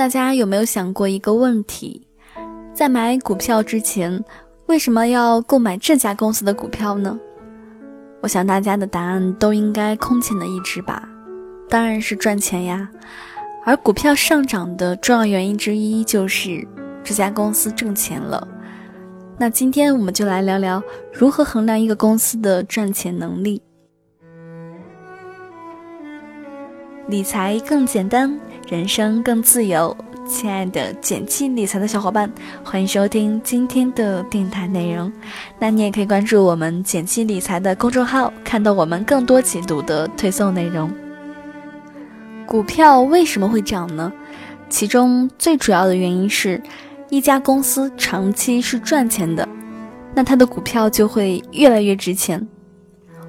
大家有没有想过一个问题？在买股票之前，为什么要购买这家公司的股票呢？我想大家的答案都应该空前的一致吧。当然是赚钱呀。而股票上涨的重要原因之一就是这家公司挣钱了。那今天我们就来聊聊如何衡量一个公司的赚钱能力。理财更简单，人生更自由。亲爱的简七理财的小伙伴，欢迎收听今天的电台内容。那你也可以关注我们简七理财的公众号，看到我们更多解读的推送内容。股票为什么会涨呢？其中最主要的原因是，一家公司长期是赚钱的，那它的股票就会越来越值钱。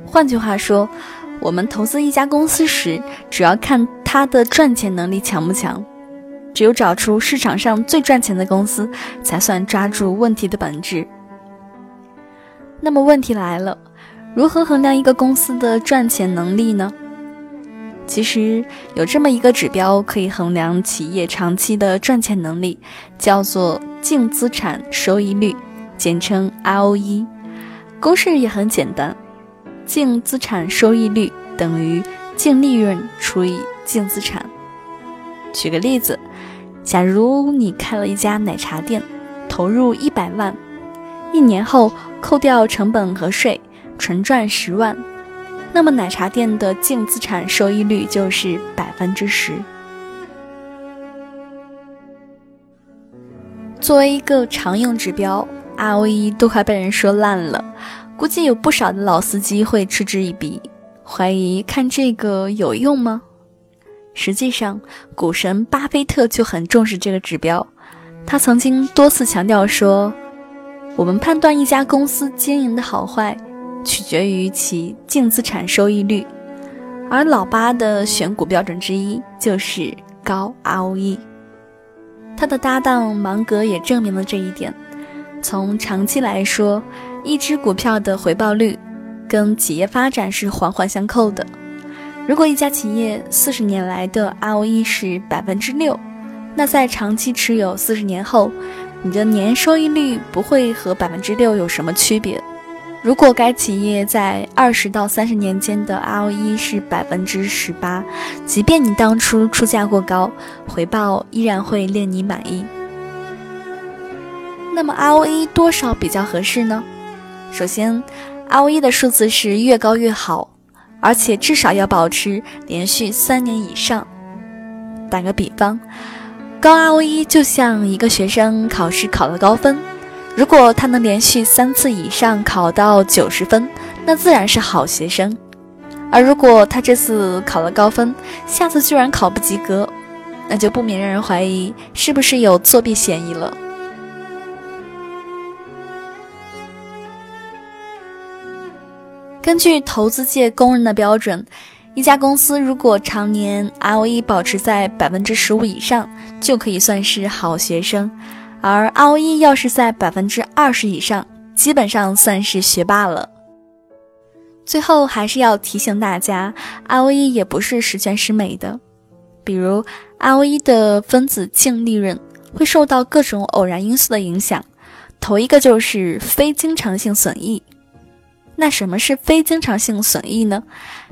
换句话说，我们投资一家公司时，主要看它的赚钱能力强不强。只有找出市场上最赚钱的公司，才算抓住问题的本质。那么问题来了，如何衡量一个公司的赚钱能力呢？其实有这么一个指标可以衡量企业长期的赚钱能力，叫做净资产收益率，简称 ROE。公式也很简单。净资产收益率等于净利润除以净资产。举个例子，假如你开了一家奶茶店，投入一百万，一年后扣掉成本和税，纯赚十万，那么奶茶店的净资产收益率就是百分之十。作为一个常用指标，ROE 都快被人说烂了。估计有不少的老司机会嗤之以鼻，怀疑看这个有用吗？实际上，股神巴菲特就很重视这个指标。他曾经多次强调说：“我们判断一家公司经营的好坏，取决于其净资产收益率。”而老巴的选股标准之一就是高 ROE。他的搭档芒格也证明了这一点。从长期来说，一只股票的回报率跟企业发展是环环相扣的。如果一家企业四十年来的 ROE 是百分之六，那在长期持有四十年后，你的年收益率不会和百分之六有什么区别。如果该企业在二十到三十年间的 ROE 是百分之十八，即便你当初出价过高，回报依然会令你满意。那么 ROE 多少比较合适呢？首先，ROE 的数字是越高越好，而且至少要保持连续三年以上。打个比方，高 ROE 就像一个学生考试考了高分，如果他能连续三次以上考到九十分，那自然是好学生；而如果他这次考了高分，下次居然考不及格，那就不免让人怀疑是不是有作弊嫌疑了。根据投资界公认的标准，一家公司如果常年 ROE 保持在百分之十五以上，就可以算是好学生；而 ROE 要是在百分之二十以上，基本上算是学霸了。最后还是要提醒大家，ROE 也不是十全十美的，比如 ROE 的分子净利润会受到各种偶然因素的影响，头一个就是非经常性损益。那什么是非经常性损益呢？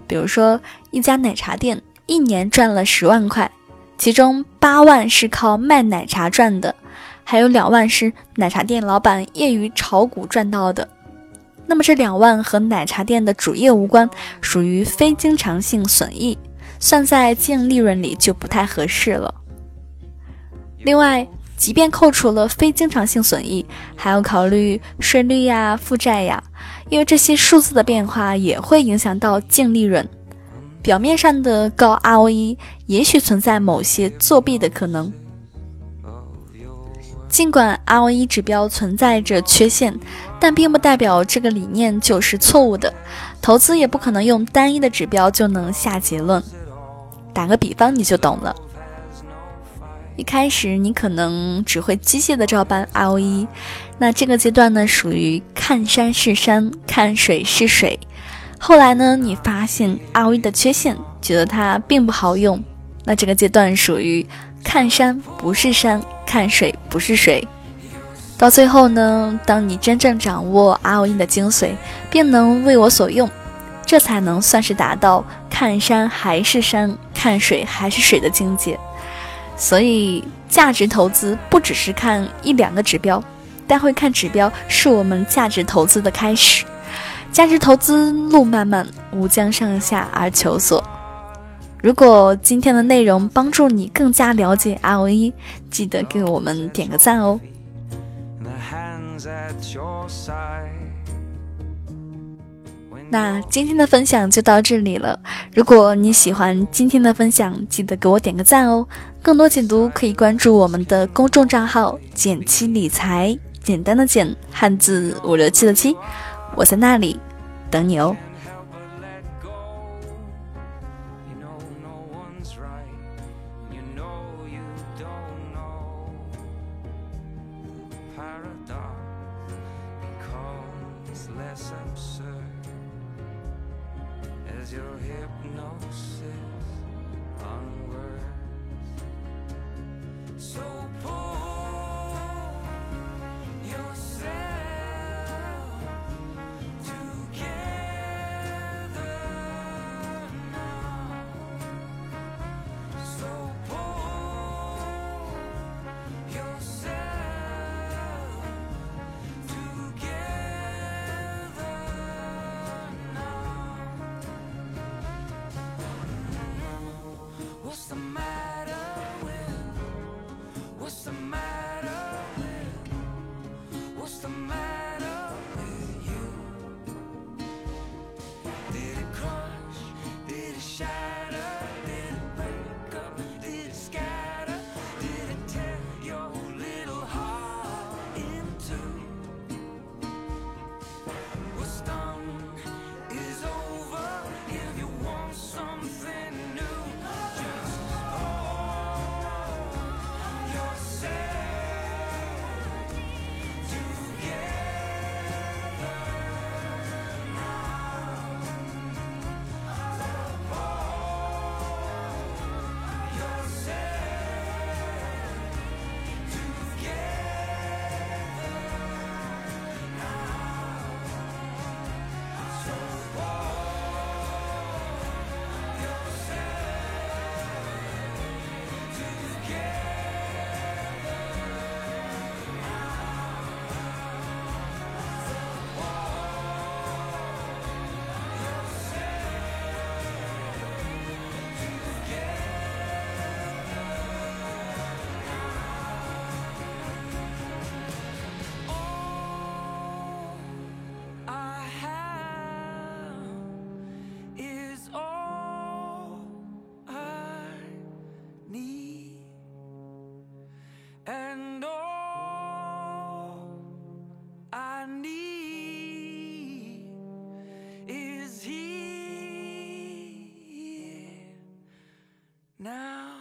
比如说，一家奶茶店一年赚了十万块，其中八万是靠卖奶茶赚的，还有两万是奶茶店老板业余炒股赚到的。那么这两万和奶茶店的主业无关，属于非经常性损益，算在净利润里就不太合适了。另外，即便扣除了非经常性损益，还要考虑税率呀、负债呀。因为这些数字的变化也会影响到净利润，表面上的高 ROE 也许存在某些作弊的可能。尽管 ROE 指标存在着缺陷，但并不代表这个理念就是错误的。投资也不可能用单一的指标就能下结论。打个比方，你就懂了。一开始你可能只会机械的照搬 ROE，那这个阶段呢属于看山是山，看水是水。后来呢，你发现 ROE 的缺陷，觉得它并不好用，那这个阶段属于看山不是山，看水不是水。到最后呢，当你真正掌握 ROE 的精髓，便能为我所用，这才能算是达到看山还是山，看水还是水的境界。所以，价值投资不只是看一两个指标，但会看指标是我们价值投资的开始。价值投资路漫漫，吾将上下而求索。如果今天的内容帮助你更加了解 ROE，记得给我们点个赞哦。那今天的分享就到这里了。如果你喜欢今天的分享，记得给我点个赞哦。更多解读可以关注我们的公众账号“简七理财”，简单的简，汉字五六七的七，我在那里等你哦。So Now